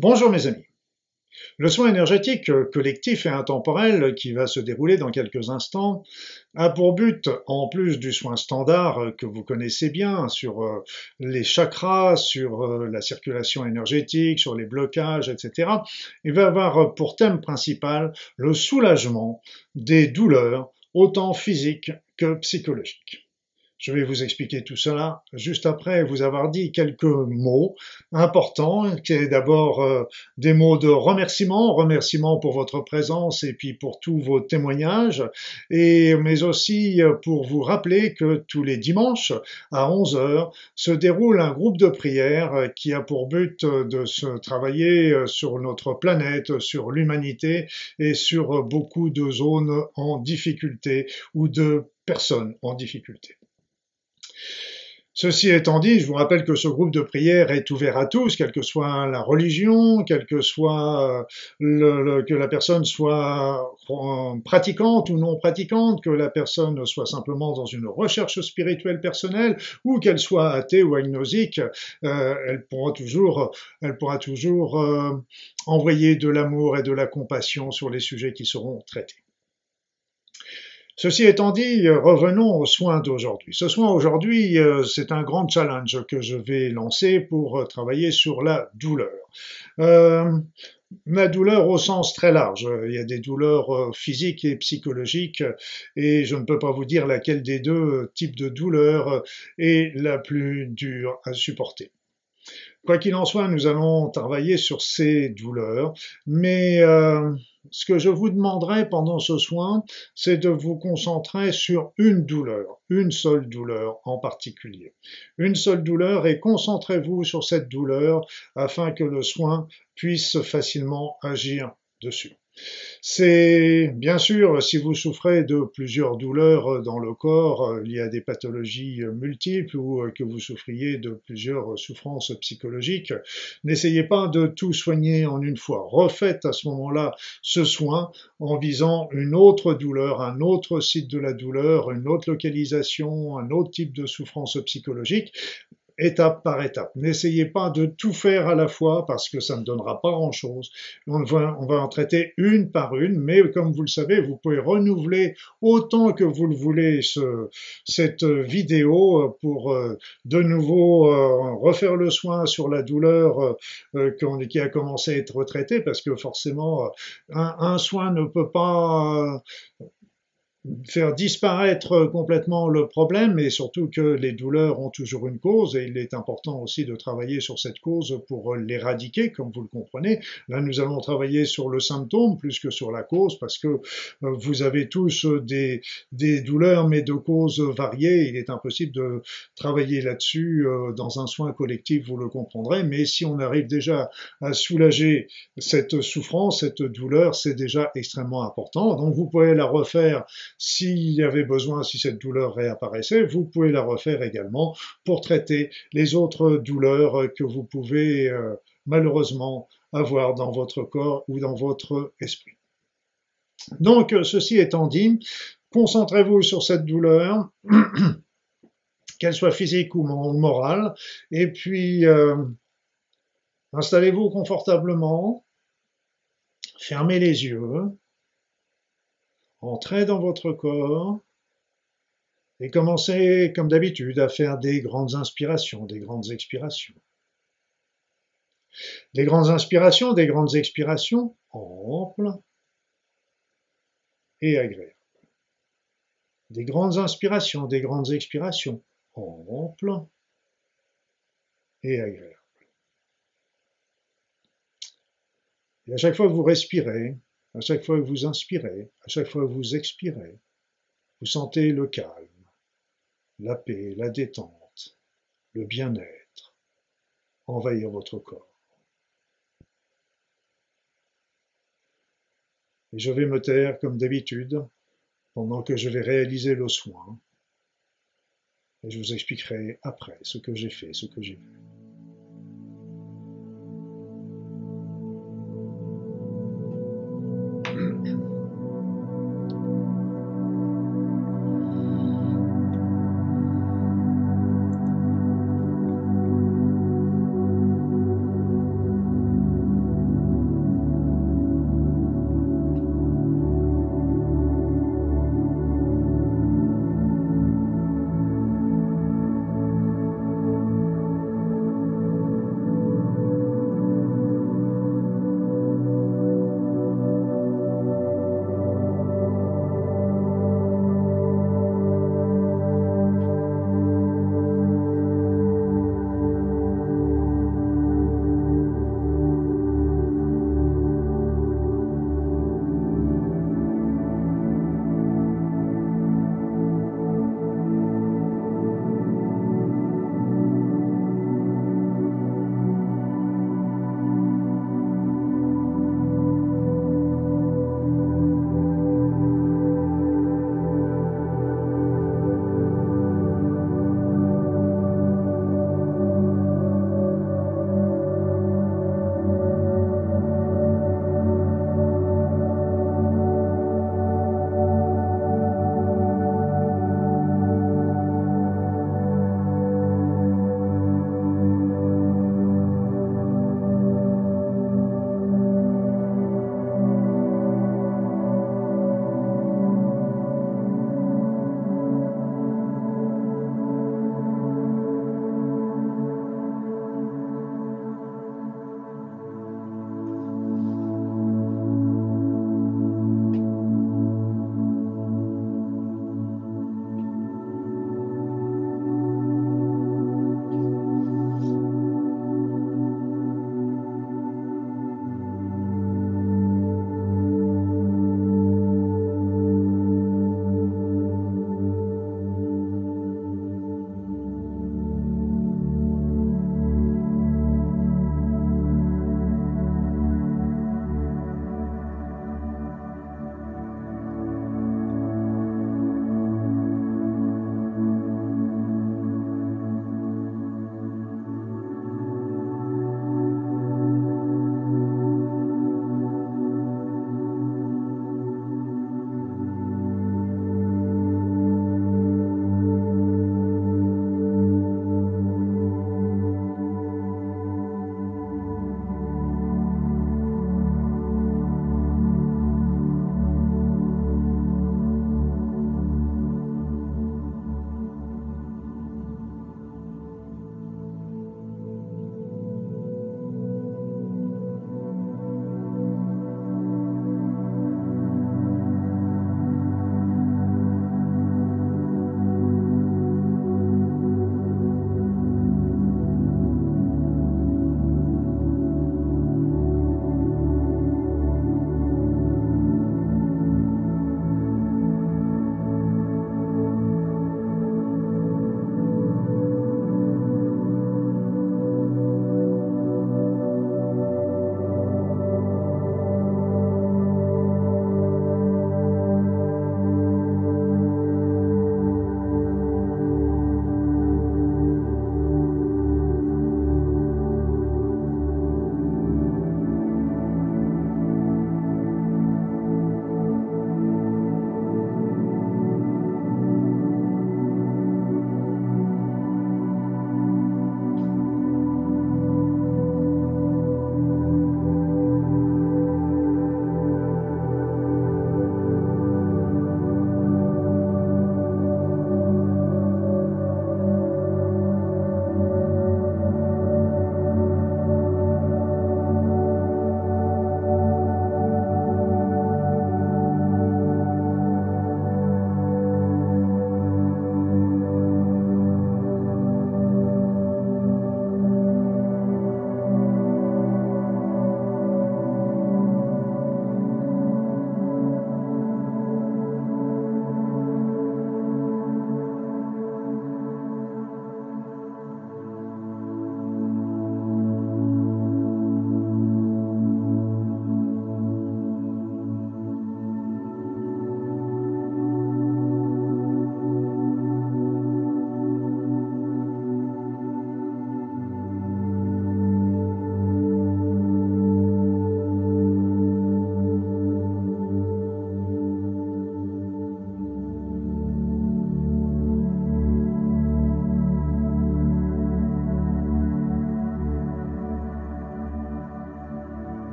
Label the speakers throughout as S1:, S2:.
S1: Bonjour mes amis. Le soin énergétique collectif et intemporel qui va se dérouler dans quelques instants a pour but, en plus du soin standard que vous connaissez bien sur euh, les chakras, sur euh, la circulation énergétique, sur les blocages, etc., il va avoir pour thème principal le soulagement des douleurs, autant physiques que psychologiques. Je vais vous expliquer tout cela juste après vous avoir dit quelques mots importants, qui est d'abord euh, des mots de remerciement, remerciement pour votre présence et puis pour tous vos témoignages, et mais aussi euh, pour vous rappeler que tous les dimanches à 11 heures se déroule un groupe de prière qui a pour but de se travailler euh, sur notre planète, sur l'humanité et sur beaucoup de zones en difficulté ou de personnes en difficulté. Ceci étant dit, je vous rappelle que ce groupe de prière est ouvert à tous, quelle que soit la religion, quelle que soit le, que la personne soit pratiquante ou non pratiquante, que la personne soit simplement dans une recherche spirituelle personnelle ou qu'elle soit athée ou agnosique, euh, elle pourra toujours, euh, envoyer de l'amour et de la compassion sur les sujets qui seront traités. Ceci étant dit, euh, revenons aux soins d'aujourd'hui. Ce soin aujourd'hui, euh, c'est un grand challenge que je vais lancer pour euh, travailler sur la douleur. la douleur au sens très large. Il y a des douleurs physiques et psychologiques et je ne peux pas vous dire laquelle des deux types de douleur est la plus dure à supporter. Quoi qu'il en soit, nous allons travailler sur ces douleurs, mais ce que je vous demanderai pendant ce soin, c'est de vous concentrer sur une douleur, une seule douleur en particulier. Une seule douleur et concentrez-vous sur cette douleur afin que le soin puisse facilement agir dessus. C'est bien sûr, si vous souffrez de plusieurs douleurs dans le corps, il y a des pathologies multiples ou que vous souffriez de plusieurs souffrances psychologiques, n'essayez pas de tout soigner en une fois. Refaites à ce moment-là ce soin en visant une autre douleur, un autre site de la douleur, une autre localisation, un autre type de souffrance psychologique étape par étape. N'essayez pas de tout faire à la fois parce que ça ne donnera pas grand-chose. On va, en traiter une par une, mais comme vous le savez, vous pouvez renouveler autant que vous le voulez ce, cette vidéo pour euh, de nouveau euh, refaire le soin sur la douleur euh, qui a commencé à être traitée parce que forcément un, un soin ne peut pas faire disparaître complètement le problème et surtout que les douleurs ont toujours une cause et il est important aussi de travailler sur cette cause pour l'éradiquer, comme vous le comprenez. Là, nous allons travailler sur le symptôme plus que sur la cause parce que euh, vous avez tous des, des douleurs mais de causes variées. Il est impossible de travailler là-dessus euh, dans un soin collectif, vous le comprendrez. Mais si on arrive déjà à soulager cette souffrance, cette douleur, c'est déjà extrêmement important. Donc vous pouvez la refaire s'il y avait besoin, si cette douleur réapparaissait, vous pouvez la refaire également pour traiter les autres douleurs que vous pouvez euh, malheureusement avoir dans votre corps ou dans votre esprit. Donc, ceci étant dit, concentrez-vous sur cette douleur, qu'elle soit physique ou morale, et puis euh, installez-vous confortablement, fermez les yeux, Entrez dans votre corps et commencez, comme d'habitude, à faire des grandes inspirations, des grandes expirations. Des grandes inspirations, des grandes expirations amples et agréables. Des grandes inspirations, des grandes expirations amples et agréables. Et à chaque fois que vous respirez, à chaque fois que vous inspirez, à chaque fois que vous expirez, vous sentez le calme, la paix, la détente, le bien-être envahir votre corps. Et je vais me taire comme d'habitude pendant que je vais réaliser le soin. Et je vous expliquerai après ce que j'ai fait, ce que j'ai vu.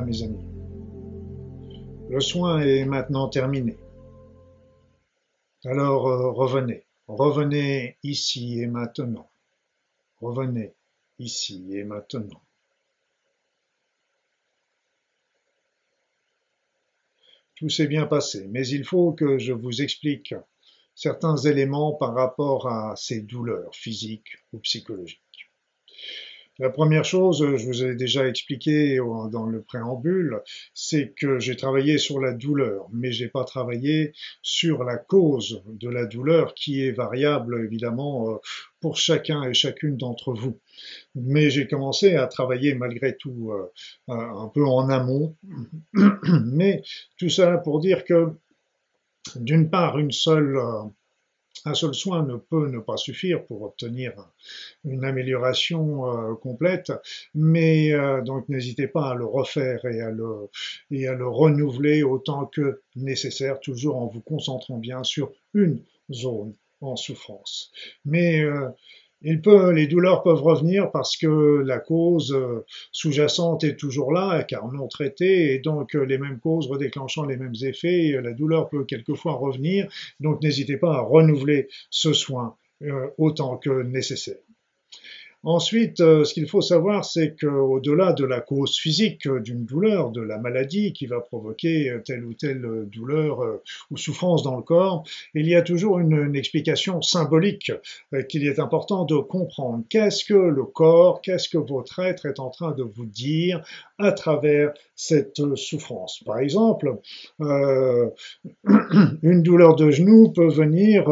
S1: Mes amis. Le soin est maintenant terminé. Alors euh, revenez, revenez ici et maintenant. Revenez ici et maintenant. Tout s'est bien passé, mais il faut que je vous explique certains éléments par rapport à ces douleurs physiques ou psychologiques. La première chose, je vous ai déjà expliqué dans le préambule, c'est que j'ai travaillé sur la douleur, mais j'ai pas travaillé sur la cause de la douleur qui est variable évidemment euh, pour chacun et chacune d'entre vous. Mais j'ai commencé à travailler malgré tout euh, un peu en amont. Mais tout ça pour dire que d'une part, une seule euh, un seul soin ne peut ne pas suffire pour obtenir une amélioration euh, complète, mais euh, donc n'hésitez pas à le refaire et à le, renouveler autant que nécessaire, toujours en vous concentrant bien sur une zone en souffrance. Mais euh, il peut, les douleurs peuvent revenir parce que la cause euh, sous-jacente est toujours là, car non traitée, et donc euh, les mêmes causes redéclenchant les mêmes effets, la douleur peut quelquefois revenir. Donc n'hésitez pas à renouveler ce soin euh, autant que nécessaire. Ensuite, euh, ce qu'il faut savoir, c'est qu'au-delà de la cause physique d'une douleur, de la maladie qui va provoquer euh, telle ou telle douleur euh, ou souffrance dans le corps, il y a toujours une, explication symbolique qu'il est important de comprendre. Qu'est-ce que le corps, qu'est-ce que votre être est en train de vous dire à travers cette souffrance? Par exemple, une douleur de genou peut venir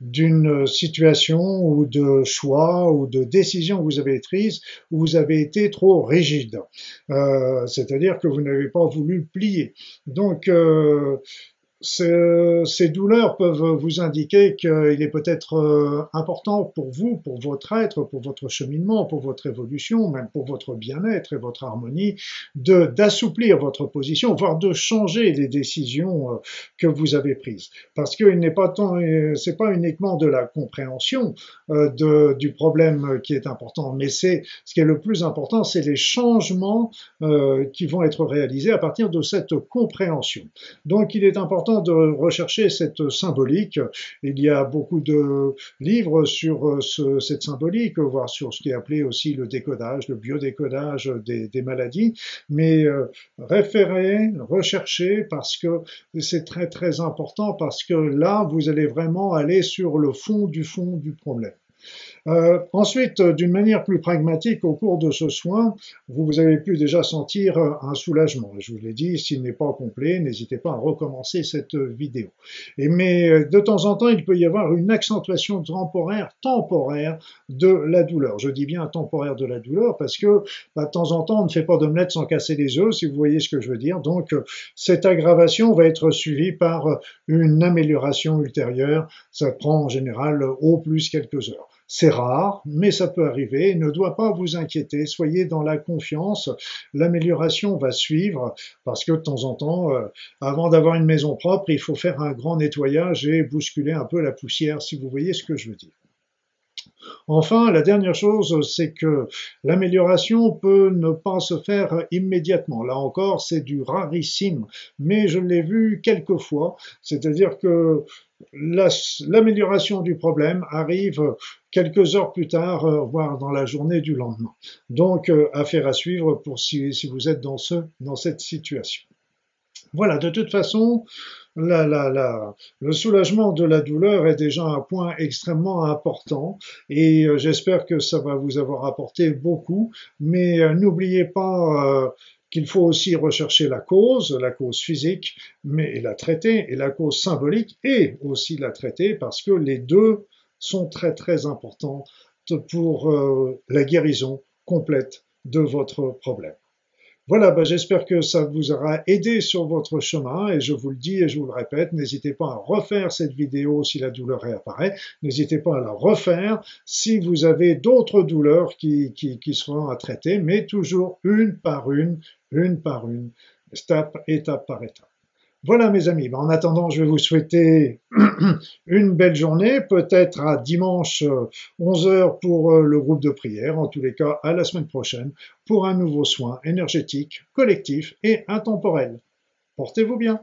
S1: d'une situation ou de choix ou de décision que vous avez prise où vous avez été trop rigide. Euh, c'est-à-dire que vous n'avez pas voulu plier. Donc, euh, ces douleurs peuvent vous indiquer qu'il est peut-être euh, important pour vous, pour votre être, pour votre cheminement, pour votre évolution, même pour votre bien-être et votre harmonie, d'assouplir votre position, voire de changer les décisions euh, que vous avez prises. Parce qu'il n'est pas tant, euh, c'est pas uniquement de la compréhension du problème qui est important, mais c'est ce qui est le plus important, c'est les changements qui vont être réalisés à partir de cette compréhension. Donc il est important de rechercher cette symbolique. Il y a beaucoup de livres sur euh, cette symbolique, voire sur ce qui est appelé aussi le décodage, le biodécodage des, maladies, mais euh, référer, rechercher, parce que c'est très très important, parce que là, vous allez vraiment aller sur le fond du fond du problème. Euh, ensuite, d'une manière plus pragmatique, au cours de ce soin, vous avez pu déjà sentir un soulagement. Je vous l'ai dit, s'il n'est pas complet, n'hésitez pas à recommencer cette vidéo. Mais euh, de temps en temps, il peut y avoir une accentuation temporaire, temporaire de la douleur. Je dis bien temporaire de la douleur parce que bah, de temps en temps, on ne fait pas d'omelette sans casser les œufs, si vous voyez ce que je veux dire. Donc, cette aggravation va être suivie par une amélioration ultérieure. Ça prend en général au plus quelques heures. C'est rare, mais ça peut arriver. ne doit pas vous inquiéter. Soyez dans la confiance. L'amélioration va suivre parce que de temps en temps, euh, avant d'avoir une maison propre, il faut faire un grand nettoyage et bousculer un peu la poussière, si vous voyez ce que je veux dire. Enfin, la dernière chose, c'est que l'amélioration peut ne pas se faire immédiatement. Là encore, c'est du rarissime, mais je l'ai vu quelques fois, c'est-à-dire que l'amélioration du problème arrive quelques heures plus tard, euh, voire dans la journée du lendemain. Donc, euh, affaire à suivre pour si, vous êtes dans cette situation. Voilà, de toute façon, le soulagement de la douleur est déjà un point extrêmement important et euh, j'espère que ça va vous avoir apporté beaucoup. Mais euh, n'oubliez pas euh, qu'il faut aussi rechercher la cause, la cause physique, mais la traiter, et la cause symbolique, et aussi la traiter parce que les deux sont très très importants pour la guérison complète de votre problème. Voilà, ben j'espère que ça vous aura aidé sur votre chemin et je vous le dis et je vous le répète, n'hésitez pas à refaire cette vidéo si la douleur réapparaît, n'hésitez pas à la refaire si vous avez d'autres douleurs qui, qui, qui seront à traiter, mais toujours une par une, une par une, étape, étape par étape. Voilà mes amis, en attendant je vais vous souhaiter une belle journée, peut-être à dimanche 11h euh, pour euh, le groupe de prière, en tous les cas à la semaine prochaine pour un nouveau soin énergétique, collectif et intemporel. Portez-vous bien.